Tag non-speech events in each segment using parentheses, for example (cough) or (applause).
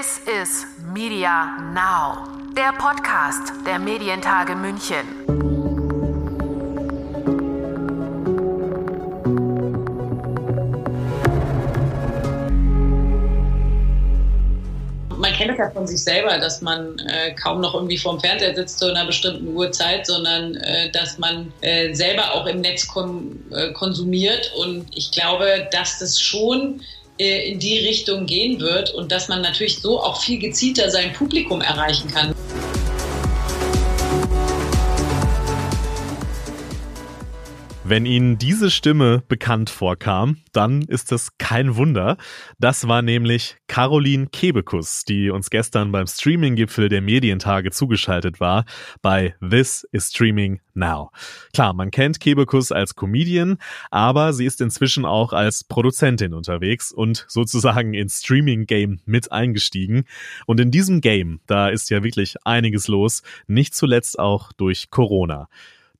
This is Media Now, der Podcast der Medientage München. man kennt es ja von sich selber, dass man äh, kaum noch irgendwie vorm Fernseher sitzt zu einer bestimmten Uhrzeit, sondern äh, dass man äh, selber auch im Netz kon äh, konsumiert. Und ich glaube, dass das schon in die Richtung gehen wird und dass man natürlich so auch viel gezielter sein Publikum erreichen kann. Wenn Ihnen diese Stimme bekannt vorkam, dann ist es kein Wunder. Das war nämlich Caroline Kebekus, die uns gestern beim Streaming-Gipfel der Medientage zugeschaltet war bei This is Streaming Now. Klar, man kennt Kebekus als Comedian, aber sie ist inzwischen auch als Produzentin unterwegs und sozusagen ins Streaming-Game mit eingestiegen. Und in diesem Game, da ist ja wirklich einiges los, nicht zuletzt auch durch Corona.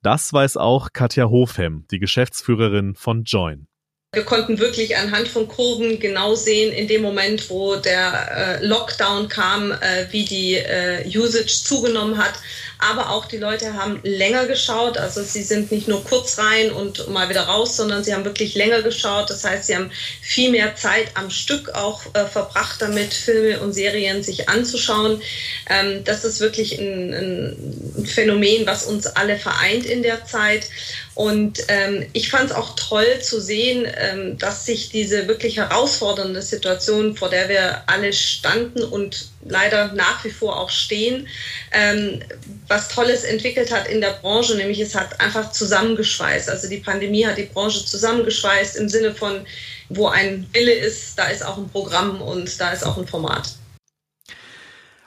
Das weiß auch Katja Hofhem, die Geschäftsführerin von Join. Wir konnten wirklich anhand von Kurven genau sehen, in dem Moment, wo der äh, Lockdown kam, äh, wie die äh, Usage zugenommen hat. Aber auch die Leute haben länger geschaut. Also sie sind nicht nur kurz rein und mal wieder raus, sondern sie haben wirklich länger geschaut. Das heißt, sie haben viel mehr Zeit am Stück auch äh, verbracht, damit Filme und Serien sich anzuschauen. Ähm, das ist wirklich ein, ein Phänomen, was uns alle vereint in der Zeit. Und ähm, ich fand es auch toll zu sehen, ähm, dass sich diese wirklich herausfordernde Situation, vor der wir alle standen und leider nach wie vor auch stehen, ähm, was Tolles entwickelt hat in der Branche, nämlich es hat einfach zusammengeschweißt. Also die Pandemie hat die Branche zusammengeschweißt im Sinne von, wo ein Wille ist, da ist auch ein Programm und da ist auch ein Format.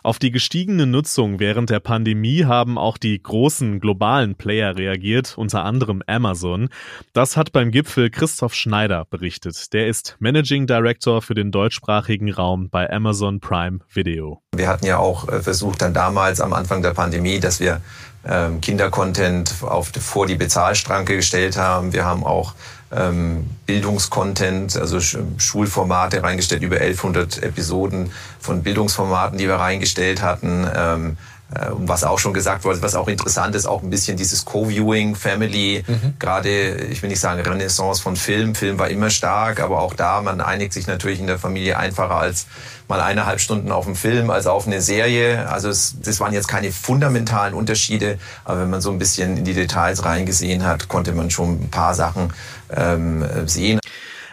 Auf die gestiegene Nutzung während der Pandemie haben auch die großen globalen Player reagiert, unter anderem Amazon. Das hat beim Gipfel Christoph Schneider berichtet. Der ist Managing Director für den deutschsprachigen Raum bei Amazon Prime Video. Wir hatten ja auch äh, versucht dann damals am Anfang der Pandemie, dass wir ähm, Kindercontent vor die Bezahlstranke gestellt haben. Wir haben auch ähm, Bildungskontent, also Schulformate reingestellt, über 1100 Episoden von Bildungsformaten, die wir reingestellt hatten. Ähm, äh, was auch schon gesagt wurde, was auch interessant ist, auch ein bisschen dieses Co-Viewing, Family, mhm. gerade, ich will nicht sagen Renaissance von Film. Film war immer stark, aber auch da, man einigt sich natürlich in der Familie einfacher als mal eineinhalb Stunden auf einen Film als auf eine Serie. Also es, das waren jetzt keine fundamentalen Unterschiede, aber wenn man so ein bisschen in die Details reingesehen hat, konnte man schon ein paar Sachen ähm, sehen.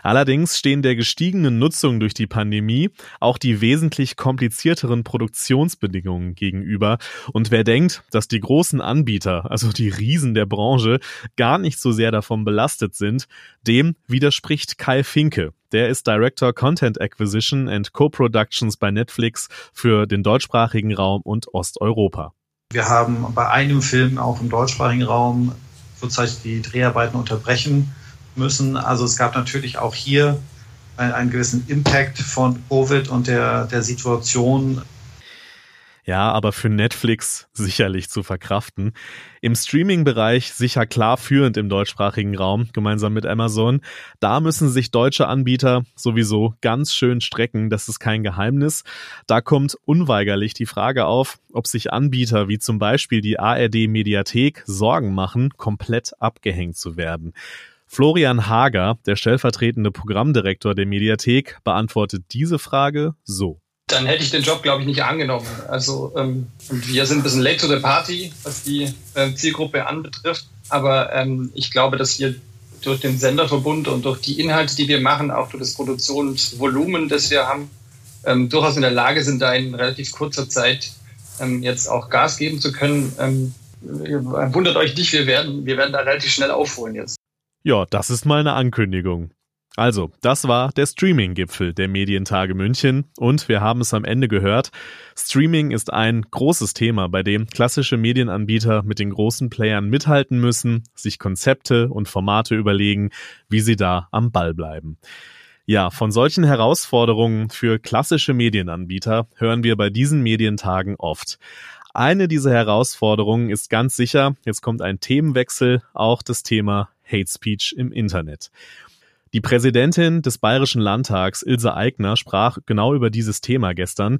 Allerdings stehen der gestiegenen Nutzung durch die Pandemie auch die wesentlich komplizierteren Produktionsbedingungen gegenüber. Und wer denkt, dass die großen Anbieter, also die Riesen der Branche, gar nicht so sehr davon belastet sind, dem widerspricht Kai Finke. Der ist Director Content Acquisition and Co-Productions bei Netflix für den deutschsprachigen Raum und Osteuropa. Wir haben bei einem Film auch im deutschsprachigen Raum zurzeit die Dreharbeiten unterbrechen müssen. Also es gab natürlich auch hier einen, gewissen Impact von Covid und der, der Situation. Ja, aber für Netflix sicherlich zu verkraften. Im Streaming-Bereich sicher klar führend im deutschsprachigen Raum, gemeinsam mit Amazon. Da müssen sich deutsche Anbieter sowieso ganz schön strecken, das ist kein Geheimnis. Da kommt unweigerlich die Frage auf, ob sich Anbieter wie zum Beispiel die ARD Mediathek Sorgen machen, komplett abgehängt zu werden. Florian Hager, der stellvertretende Programmdirektor der Mediathek, beantwortet diese Frage so. Dann hätte ich den Job, glaube ich, nicht angenommen. Also ähm, wir sind ein bisschen late to the party, was die äh, Zielgruppe anbetrifft. Aber ähm, ich glaube, dass wir durch den Senderverbund und durch die Inhalte, die wir machen, auch durch das Produktionsvolumen, das wir haben, ähm, durchaus in der Lage sind, da in relativ kurzer Zeit ähm, jetzt auch Gas geben zu können. Ähm, wundert euch nicht, wir werden, wir werden da relativ schnell aufholen jetzt. Ja, das ist mal eine Ankündigung. Also, das war der Streaming-Gipfel der Medientage München und wir haben es am Ende gehört. Streaming ist ein großes Thema, bei dem klassische Medienanbieter mit den großen Playern mithalten müssen, sich Konzepte und Formate überlegen, wie sie da am Ball bleiben. Ja, von solchen Herausforderungen für klassische Medienanbieter hören wir bei diesen Medientagen oft. Eine dieser Herausforderungen ist ganz sicher, jetzt kommt ein Themenwechsel, auch das Thema Hate Speech im Internet. Die Präsidentin des Bayerischen Landtags, Ilse Aigner, sprach genau über dieses Thema gestern.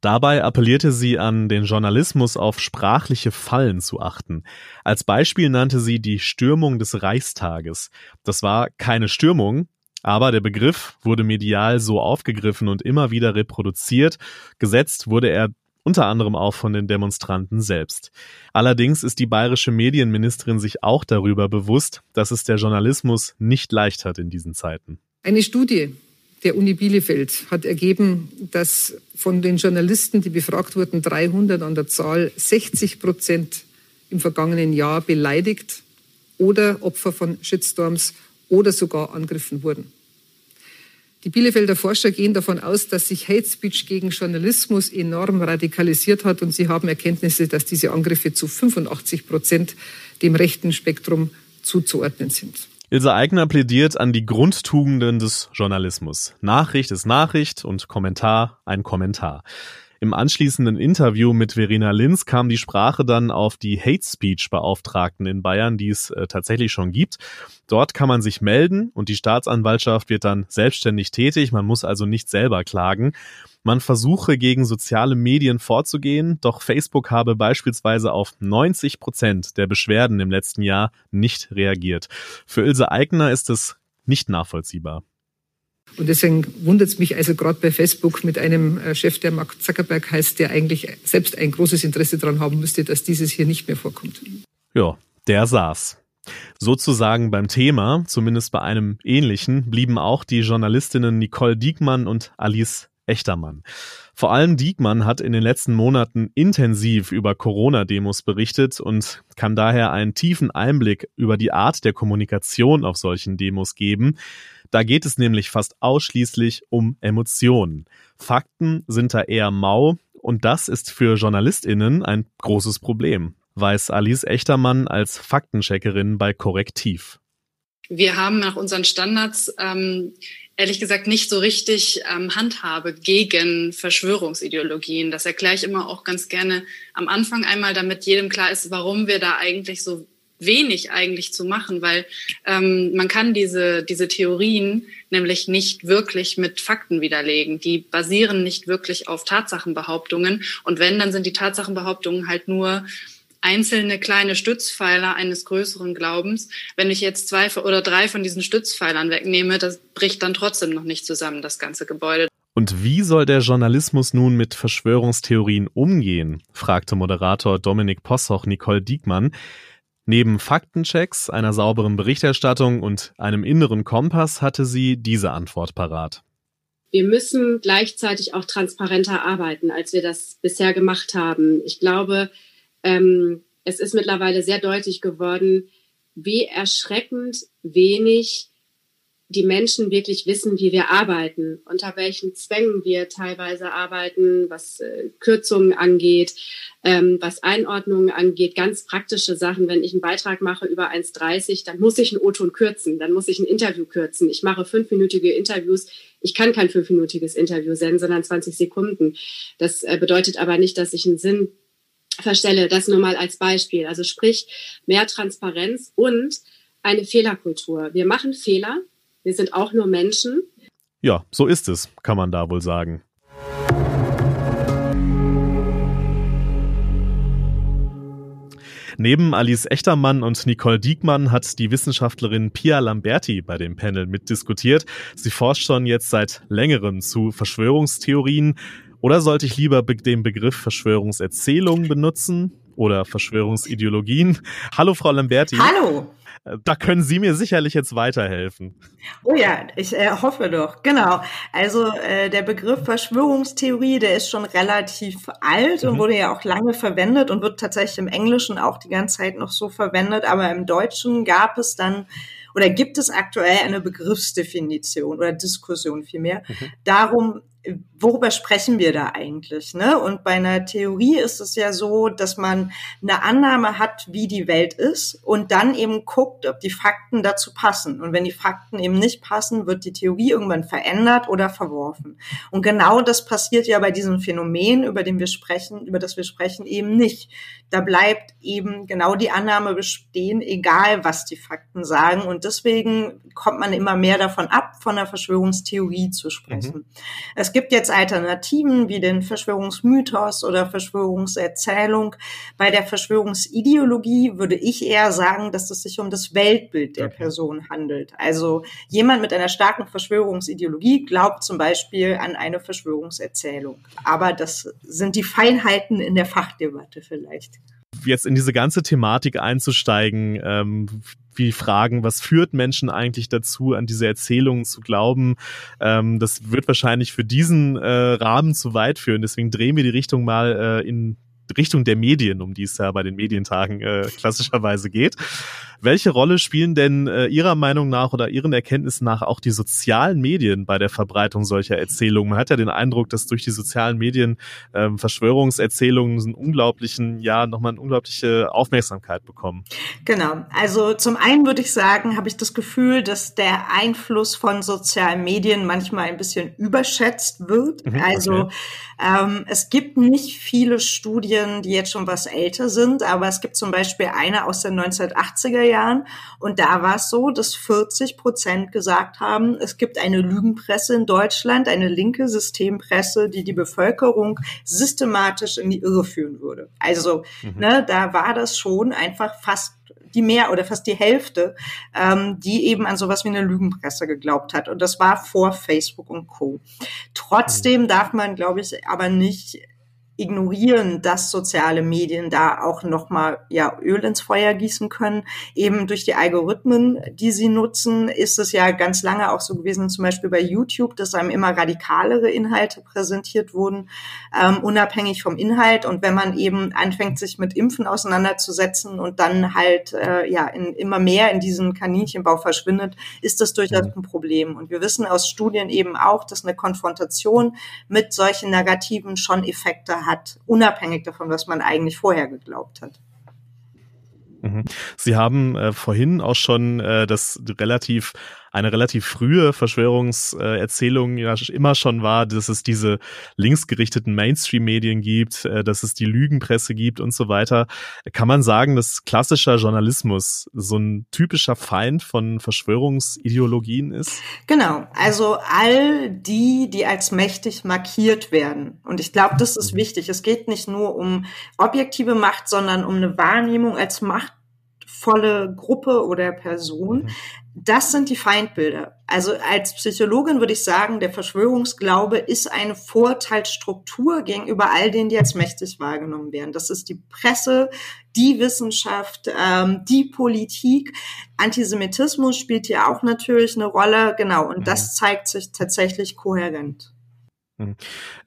Dabei appellierte sie an den Journalismus auf sprachliche Fallen zu achten. Als Beispiel nannte sie die Stürmung des Reichstages. Das war keine Stürmung, aber der Begriff wurde medial so aufgegriffen und immer wieder reproduziert. Gesetzt wurde er unter anderem auch von den Demonstranten selbst. Allerdings ist die bayerische Medienministerin sich auch darüber bewusst, dass es der Journalismus nicht leicht hat in diesen Zeiten. Eine Studie der Uni Bielefeld hat ergeben, dass von den Journalisten, die befragt wurden, 300 an der Zahl, 60 Prozent im vergangenen Jahr beleidigt oder Opfer von Shitstorms oder sogar Angriffen wurden. Die Bielefelder Forscher gehen davon aus, dass sich Hate Speech gegen Journalismus enorm radikalisiert hat und sie haben Erkenntnisse, dass diese Angriffe zu 85 Prozent dem rechten Spektrum zuzuordnen sind. Ilse Aigner plädiert an die Grundtugenden des Journalismus. Nachricht ist Nachricht und Kommentar ein Kommentar. Im anschließenden Interview mit Verena Linz kam die Sprache dann auf die Hate Speech Beauftragten in Bayern, die es äh, tatsächlich schon gibt. Dort kann man sich melden und die Staatsanwaltschaft wird dann selbstständig tätig. Man muss also nicht selber klagen. Man versuche gegen soziale Medien vorzugehen, doch Facebook habe beispielsweise auf 90 Prozent der Beschwerden im letzten Jahr nicht reagiert. Für Ilse Eigner ist es nicht nachvollziehbar. Und deswegen wundert es mich also gerade bei Facebook mit einem äh, Chef, der Mark Zuckerberg heißt, der eigentlich selbst ein großes Interesse daran haben müsste, dass dieses hier nicht mehr vorkommt. Ja, der saß. Sozusagen beim Thema, zumindest bei einem ähnlichen, blieben auch die Journalistinnen Nicole Diekmann und Alice Echtermann. Vor allem Diekmann hat in den letzten Monaten intensiv über Corona-Demos berichtet und kann daher einen tiefen Einblick über die Art der Kommunikation auf solchen Demos geben. Da geht es nämlich fast ausschließlich um Emotionen. Fakten sind da eher mau und das ist für JournalistInnen ein großes Problem, weiß Alice Echtermann als Faktencheckerin bei Korrektiv. Wir haben nach unseren Standards ähm, ehrlich gesagt nicht so richtig ähm, Handhabe gegen Verschwörungsideologien. Das erkläre ich immer auch ganz gerne am Anfang einmal, damit jedem klar ist, warum wir da eigentlich so wenig eigentlich zu machen, weil ähm, man kann diese, diese Theorien nämlich nicht wirklich mit Fakten widerlegen. Die basieren nicht wirklich auf Tatsachenbehauptungen. Und wenn, dann sind die Tatsachenbehauptungen halt nur einzelne kleine Stützpfeiler eines größeren Glaubens. Wenn ich jetzt zwei oder drei von diesen Stützpfeilern wegnehme, das bricht dann trotzdem noch nicht zusammen, das ganze Gebäude. Und wie soll der Journalismus nun mit Verschwörungstheorien umgehen? fragte Moderator Dominik Possoch Nicole Diekmann. Neben Faktenchecks, einer sauberen Berichterstattung und einem inneren Kompass hatte sie diese Antwort parat. Wir müssen gleichzeitig auch transparenter arbeiten, als wir das bisher gemacht haben. Ich glaube, ähm, es ist mittlerweile sehr deutlich geworden, wie erschreckend wenig die Menschen wirklich wissen, wie wir arbeiten, unter welchen Zwängen wir teilweise arbeiten, was äh, Kürzungen angeht, ähm, was Einordnungen angeht, ganz praktische Sachen. Wenn ich einen Beitrag mache über 1,30, dann muss ich einen O-Ton kürzen, dann muss ich ein Interview kürzen. Ich mache fünfminütige Interviews. Ich kann kein fünfminütiges Interview senden, sondern 20 Sekunden. Das äh, bedeutet aber nicht, dass ich einen Sinn verstelle. Das nur mal als Beispiel. Also sprich, mehr Transparenz und eine Fehlerkultur. Wir machen Fehler. Wir sind auch nur Menschen. Ja, so ist es, kann man da wohl sagen. Neben Alice Echtermann und Nicole Diekmann hat die Wissenschaftlerin Pia Lamberti bei dem Panel mitdiskutiert. Sie forscht schon jetzt seit längerem zu Verschwörungstheorien. Oder sollte ich lieber den Begriff Verschwörungserzählungen benutzen oder Verschwörungsideologien? (laughs) Hallo, Frau Lamberti. Hallo. Äh, da können Sie mir sicherlich jetzt weiterhelfen. Oh ja, ich äh, hoffe doch. Genau. Also äh, der Begriff Verschwörungstheorie, der ist schon relativ alt mhm. und wurde ja auch lange verwendet und wird tatsächlich im Englischen auch die ganze Zeit noch so verwendet. Aber im Deutschen gab es dann oder gibt es aktuell eine Begriffsdefinition oder Diskussion vielmehr mhm. darum, worüber sprechen wir da eigentlich? Ne? Und bei einer Theorie ist es ja so, dass man eine Annahme hat, wie die Welt ist und dann eben guckt, ob die Fakten dazu passen. Und wenn die Fakten eben nicht passen, wird die Theorie irgendwann verändert oder verworfen. Und genau das passiert ja bei diesem Phänomen, über den wir sprechen, über das wir sprechen, eben nicht. Da bleibt eben genau die Annahme bestehen, egal was die Fakten sagen. Und deswegen kommt man immer mehr davon ab, von einer Verschwörungstheorie zu sprechen. Mhm. Es gibt jetzt Alternativen wie den Verschwörungsmythos oder Verschwörungserzählung. Bei der Verschwörungsideologie würde ich eher sagen, dass es sich um das Weltbild der Person handelt. Also jemand mit einer starken Verschwörungsideologie glaubt zum Beispiel an eine Verschwörungserzählung. Aber das sind die Feinheiten in der Fachdebatte vielleicht jetzt in diese ganze Thematik einzusteigen, ähm, wie fragen, was führt Menschen eigentlich dazu, an diese Erzählungen zu glauben, ähm, das wird wahrscheinlich für diesen äh, Rahmen zu weit führen. Deswegen drehen wir die Richtung mal äh, in Richtung der Medien, um die es ja bei den Medientagen äh, klassischerweise geht. Welche Rolle spielen denn äh, Ihrer Meinung nach oder Ihren Erkenntnissen nach auch die sozialen Medien bei der Verbreitung solcher Erzählungen? Man hat ja den Eindruck, dass durch die sozialen Medien ähm, Verschwörungserzählungen einen unglaublichen, ja, nochmal eine unglaubliche Aufmerksamkeit bekommen. Genau. Also zum einen würde ich sagen, habe ich das Gefühl, dass der Einfluss von sozialen Medien manchmal ein bisschen überschätzt wird. Mhm, also okay. ähm, es gibt nicht viele Studien, die jetzt schon was älter sind, aber es gibt zum Beispiel eine aus den 1980er Jahren. Und da war es so, dass 40 Prozent gesagt haben, es gibt eine Lügenpresse in Deutschland, eine linke Systempresse, die die Bevölkerung systematisch in die Irre führen würde. Also mhm. ne, da war das schon einfach fast die mehr oder fast die Hälfte, ähm, die eben an sowas wie eine Lügenpresse geglaubt hat. Und das war vor Facebook und Co. Trotzdem mhm. darf man, glaube ich, aber nicht ignorieren, dass soziale Medien da auch nochmal ja, Öl ins Feuer gießen können. Eben durch die Algorithmen, die sie nutzen, ist es ja ganz lange auch so gewesen, zum Beispiel bei YouTube, dass einem immer radikalere Inhalte präsentiert wurden, ähm, unabhängig vom Inhalt. Und wenn man eben anfängt, sich mit Impfen auseinanderzusetzen und dann halt äh, ja in, immer mehr in diesen Kaninchenbau verschwindet, ist das durchaus mhm. ein Problem. Und wir wissen aus Studien eben auch, dass eine Konfrontation mit solchen Narrativen schon Effekte hat hat, unabhängig davon, was man eigentlich vorher geglaubt hat. Mhm. Sie haben äh, vorhin auch schon äh, das relativ eine relativ frühe Verschwörungserzählung ja immer schon war, dass es diese linksgerichteten Mainstream-Medien gibt, äh, dass es die Lügenpresse gibt und so weiter. Kann man sagen, dass klassischer Journalismus so ein typischer Feind von Verschwörungsideologien ist? Genau. Also all die, die als mächtig markiert werden. Und ich glaube, das ist mhm. wichtig. Es geht nicht nur um objektive Macht, sondern um eine Wahrnehmung als machtvolle Gruppe oder Person, mhm. Das sind die Feindbilder. Also als Psychologin würde ich sagen, der Verschwörungsglaube ist eine Vorteilsstruktur gegenüber all denen, die als mächtig wahrgenommen werden. Das ist die Presse, die Wissenschaft, ähm, die Politik. Antisemitismus spielt hier auch natürlich eine Rolle. Genau, und das mhm. zeigt sich tatsächlich kohärent. Hm.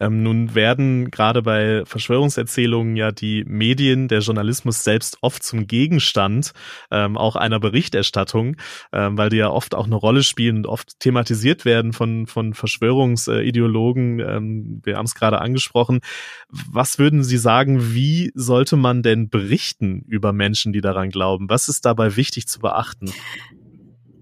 Ähm, nun werden gerade bei Verschwörungserzählungen ja die Medien, der Journalismus selbst oft zum Gegenstand ähm, auch einer Berichterstattung, ähm, weil die ja oft auch eine Rolle spielen und oft thematisiert werden von, von Verschwörungsideologen. Ähm, wir haben es gerade angesprochen. Was würden Sie sagen, wie sollte man denn berichten über Menschen, die daran glauben? Was ist dabei wichtig zu beachten?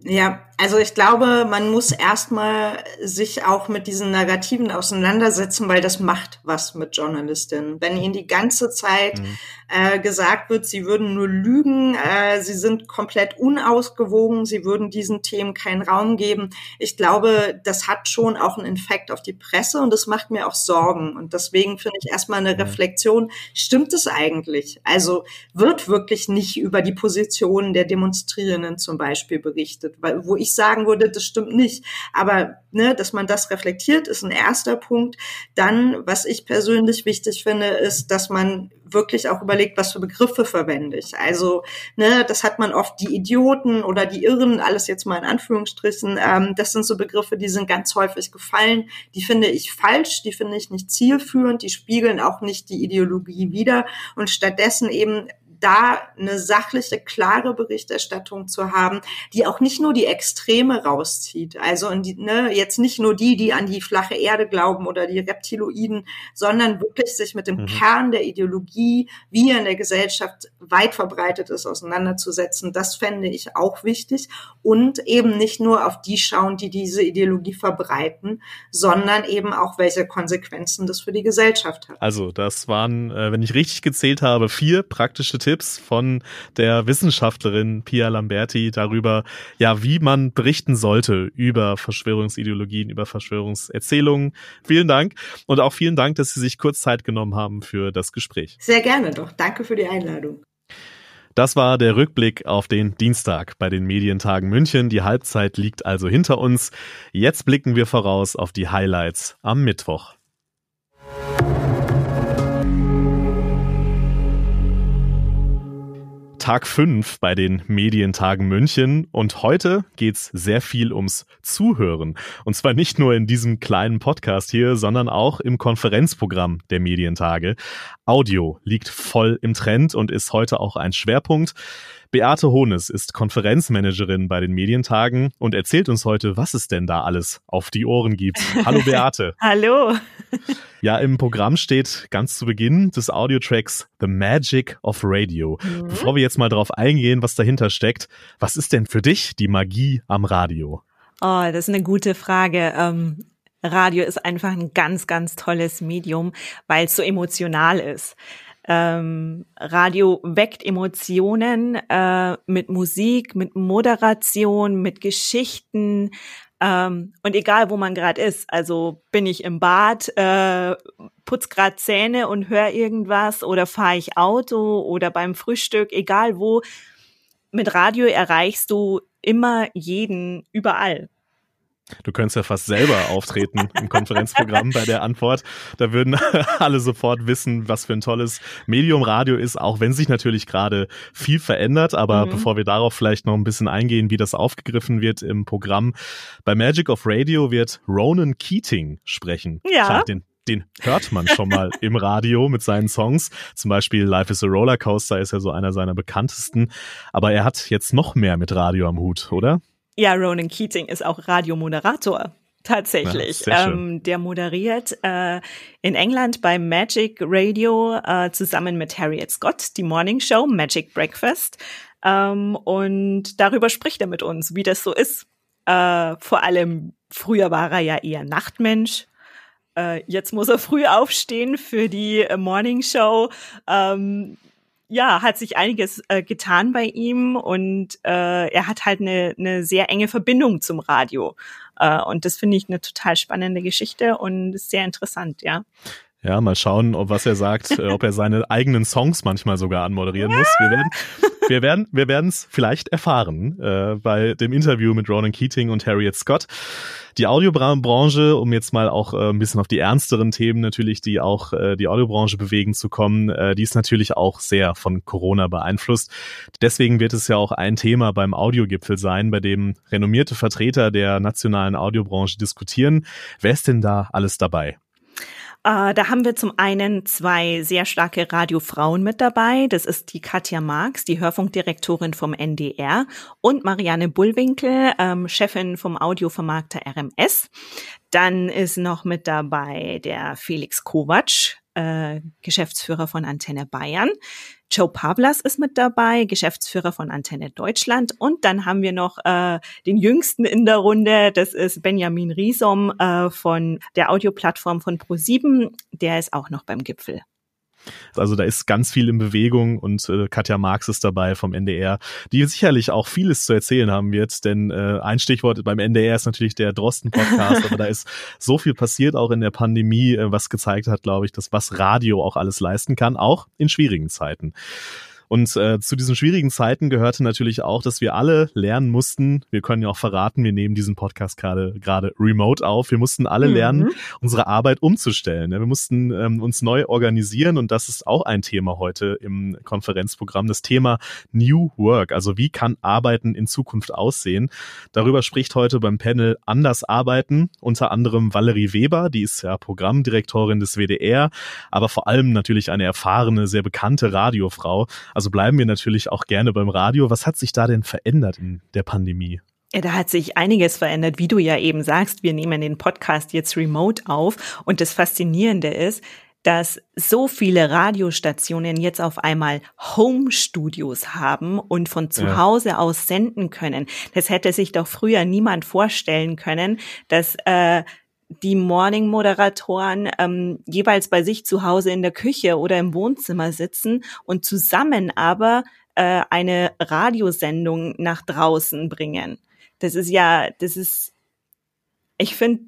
Ja, also ich glaube, man muss erstmal sich auch mit diesen Narrativen auseinandersetzen, weil das macht was mit Journalistinnen. Wenn ihnen die ganze Zeit mhm. Äh, gesagt wird, sie würden nur lügen, äh, sie sind komplett unausgewogen, sie würden diesen Themen keinen Raum geben. Ich glaube, das hat schon auch einen Infekt auf die Presse und das macht mir auch Sorgen. Und deswegen finde ich erstmal eine. Reflexion, stimmt es eigentlich? Also wird wirklich nicht über die Positionen der Demonstrierenden zum Beispiel berichtet? weil, wo ich sagen würde, das stimmt nicht. Aber ne, dass man das reflektiert, ist ein erster Punkt. Dann, was ich persönlich wichtig finde, ist, dass man wirklich auch überlegt, was für Begriffe verwende ich. Also, ne, das hat man oft die Idioten oder die Irren, alles jetzt mal in Anführungsstrichen. Ähm, das sind so Begriffe, die sind ganz häufig gefallen. Die finde ich falsch, die finde ich nicht zielführend, die spiegeln auch nicht die Ideologie wider. Und stattdessen eben da eine sachliche, klare Berichterstattung zu haben, die auch nicht nur die Extreme rauszieht. Also die, ne, jetzt nicht nur die, die an die flache Erde glauben oder die Reptiloiden, sondern wirklich sich mit dem mhm. Kern der Ideologie, wie er in der Gesellschaft weit verbreitet ist, auseinanderzusetzen. Das fände ich auch wichtig. Und eben nicht nur auf die schauen, die diese Ideologie verbreiten, sondern eben auch, welche Konsequenzen das für die Gesellschaft hat. Also das waren, äh, wenn ich richtig gezählt habe, vier praktische Tipps von der Wissenschaftlerin Pia Lamberti darüber, ja, wie man berichten sollte über Verschwörungsideologien, über Verschwörungserzählungen. Vielen Dank und auch vielen Dank, dass Sie sich kurz Zeit genommen haben für das Gespräch. Sehr gerne doch. Danke für die Einladung. Das war der Rückblick auf den Dienstag bei den Medientagen München. Die Halbzeit liegt also hinter uns. Jetzt blicken wir voraus auf die Highlights am Mittwoch. Tag 5 bei den Medientagen München und heute geht's sehr viel ums Zuhören. Und zwar nicht nur in diesem kleinen Podcast hier, sondern auch im Konferenzprogramm der Medientage. Audio liegt voll im Trend und ist heute auch ein Schwerpunkt. Beate Hohnes ist Konferenzmanagerin bei den Medientagen und erzählt uns heute, was es denn da alles auf die Ohren gibt. Hallo (laughs) Beate. Hallo. (laughs) Ja, im Programm steht ganz zu Beginn des Audiotracks The Magic of Radio. Mhm. Bevor wir jetzt mal drauf eingehen, was dahinter steckt, was ist denn für dich die Magie am Radio? Oh, das ist eine gute Frage. Ähm, Radio ist einfach ein ganz, ganz tolles Medium, weil es so emotional ist. Ähm, Radio weckt Emotionen äh, mit Musik, mit Moderation, mit Geschichten. Ähm, und egal, wo man gerade ist, also bin ich im Bad, äh, putz gerade Zähne und höre irgendwas oder fahre ich Auto oder beim Frühstück, egal wo, mit Radio erreichst du immer jeden überall. Du könntest ja fast selber auftreten im Konferenzprogramm bei der Antwort. Da würden (laughs) alle sofort wissen, was für ein tolles Medium Radio ist, auch wenn sich natürlich gerade viel verändert. Aber mhm. bevor wir darauf vielleicht noch ein bisschen eingehen, wie das aufgegriffen wird im Programm, bei Magic of Radio wird Ronan Keating sprechen. Ja. Klar, den den hört man schon mal (laughs) im Radio mit seinen Songs. Zum Beispiel Life is a Rollercoaster ist ja so einer seiner bekanntesten. Aber er hat jetzt noch mehr mit Radio am Hut, oder? Ja, Ronan Keating ist auch Radiomoderator. Tatsächlich. Ja, ähm, der moderiert äh, in England bei Magic Radio äh, zusammen mit Harriet Scott die Morning Show Magic Breakfast. Ähm, und darüber spricht er mit uns, wie das so ist. Äh, vor allem früher war er ja eher Nachtmensch. Äh, jetzt muss er früh aufstehen für die Morning Show. Ähm, ja, hat sich einiges äh, getan bei ihm und äh, er hat halt eine, eine sehr enge Verbindung zum Radio. Äh, und das finde ich eine total spannende Geschichte und sehr interessant, ja. Ja, mal schauen, ob was er sagt, (laughs) ob er seine eigenen Songs manchmal sogar anmoderieren muss. Wir werden, wir werden, wir werden es vielleicht erfahren äh, bei dem Interview mit Ronan Keating und Harriet Scott. Die Audiobranche, um jetzt mal auch äh, ein bisschen auf die ernsteren Themen natürlich, die auch äh, die Audiobranche bewegen zu kommen, äh, die ist natürlich auch sehr von Corona beeinflusst. Deswegen wird es ja auch ein Thema beim Audiogipfel sein, bei dem renommierte Vertreter der nationalen Audiobranche diskutieren. Wer ist denn da alles dabei? Äh, da haben wir zum einen zwei sehr starke Radiofrauen mit dabei. Das ist die Katja Marx, die Hörfunkdirektorin vom NDR und Marianne Bullwinkel, ähm, Chefin vom Audiovermarkter RMS. Dann ist noch mit dabei der Felix Kovac, äh, Geschäftsführer von Antenne Bayern. Joe Pavlas ist mit dabei, Geschäftsführer von Antenne Deutschland. Und dann haben wir noch äh, den jüngsten in der Runde, das ist Benjamin Riesom äh, von der Audioplattform von Pro7. Der ist auch noch beim Gipfel. Also da ist ganz viel in Bewegung und äh, Katja Marx ist dabei vom NDR, die sicherlich auch vieles zu erzählen haben wird, denn äh, ein Stichwort beim NDR ist natürlich der Drosten-Podcast, aber da ist so viel passiert auch in der Pandemie, äh, was gezeigt hat, glaube ich, dass was Radio auch alles leisten kann, auch in schwierigen Zeiten. Und äh, zu diesen schwierigen Zeiten gehörte natürlich auch, dass wir alle lernen mussten, wir können ja auch verraten, wir nehmen diesen Podcast gerade gerade remote auf, wir mussten alle mhm. lernen, unsere Arbeit umzustellen. Wir mussten ähm, uns neu organisieren und das ist auch ein Thema heute im Konferenzprogramm, das Thema New Work, also wie kann Arbeiten in Zukunft aussehen. Darüber spricht heute beim Panel Anders Arbeiten unter anderem Valerie Weber, die ist ja Programmdirektorin des WDR, aber vor allem natürlich eine erfahrene, sehr bekannte Radiofrau. Also bleiben wir natürlich auch gerne beim Radio. Was hat sich da denn verändert in der Pandemie? Ja, da hat sich einiges verändert, wie du ja eben sagst. Wir nehmen den Podcast jetzt remote auf und das Faszinierende ist, dass so viele Radiostationen jetzt auf einmal Home-Studios haben und von zu Hause aus senden können. Das hätte sich doch früher niemand vorstellen können, dass äh, die Morning-Moderatoren ähm, jeweils bei sich zu Hause in der Küche oder im Wohnzimmer sitzen und zusammen aber äh, eine Radiosendung nach draußen bringen. Das ist ja, das ist, ich finde,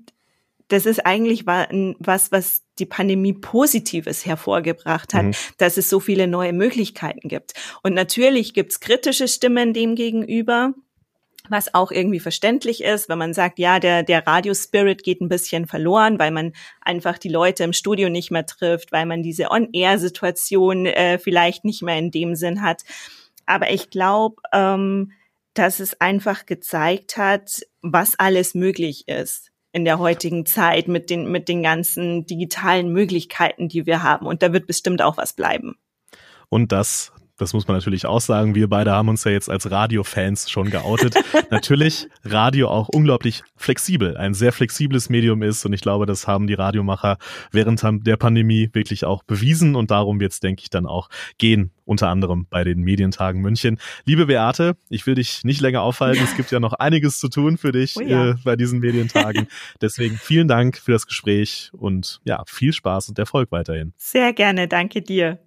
das ist eigentlich was, was die Pandemie Positives hervorgebracht hat, mhm. dass es so viele neue Möglichkeiten gibt. Und natürlich gibt's kritische Stimmen dem gegenüber, was auch irgendwie verständlich ist, wenn man sagt, ja, der, der Radio-Spirit geht ein bisschen verloren, weil man einfach die Leute im Studio nicht mehr trifft, weil man diese On-Air-Situation äh, vielleicht nicht mehr in dem Sinn hat. Aber ich glaube, ähm, dass es einfach gezeigt hat, was alles möglich ist in der heutigen Zeit mit den, mit den ganzen digitalen Möglichkeiten, die wir haben. Und da wird bestimmt auch was bleiben. Und das das muss man natürlich auch sagen. Wir beide haben uns ja jetzt als Radio-Fans schon geoutet. (laughs) natürlich Radio auch unglaublich flexibel, ein sehr flexibles Medium ist und ich glaube, das haben die Radiomacher während der Pandemie wirklich auch bewiesen und darum wird es, denke ich, dann auch gehen, unter anderem bei den Medientagen München. Liebe Beate, ich will dich nicht länger aufhalten. Es gibt ja noch einiges zu tun für dich oh ja. äh, bei diesen Medientagen. Deswegen vielen Dank für das Gespräch und ja, viel Spaß und Erfolg weiterhin. Sehr gerne, danke dir.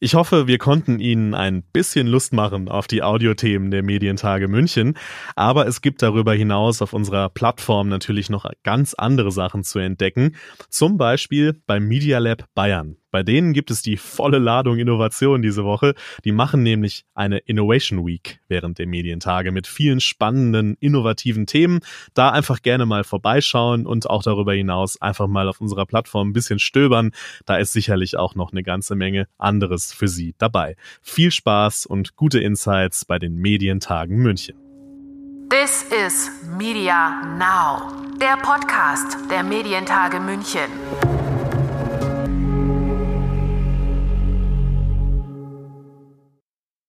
Ich hoffe, wir konnten Ihnen ein bisschen Lust machen auf die Audiothemen der Medientage München, aber es gibt darüber hinaus auf unserer Plattform natürlich noch ganz andere Sachen zu entdecken, zum Beispiel beim Media Lab Bayern. Bei denen gibt es die volle Ladung Innovation diese Woche. Die machen nämlich eine Innovation Week während der Medientage mit vielen spannenden, innovativen Themen. Da einfach gerne mal vorbeischauen und auch darüber hinaus einfach mal auf unserer Plattform ein bisschen stöbern. Da ist sicherlich auch noch eine ganze Menge anderes für Sie dabei. Viel Spaß und gute Insights bei den Medientagen München. This is Media Now, der Podcast der Medientage München.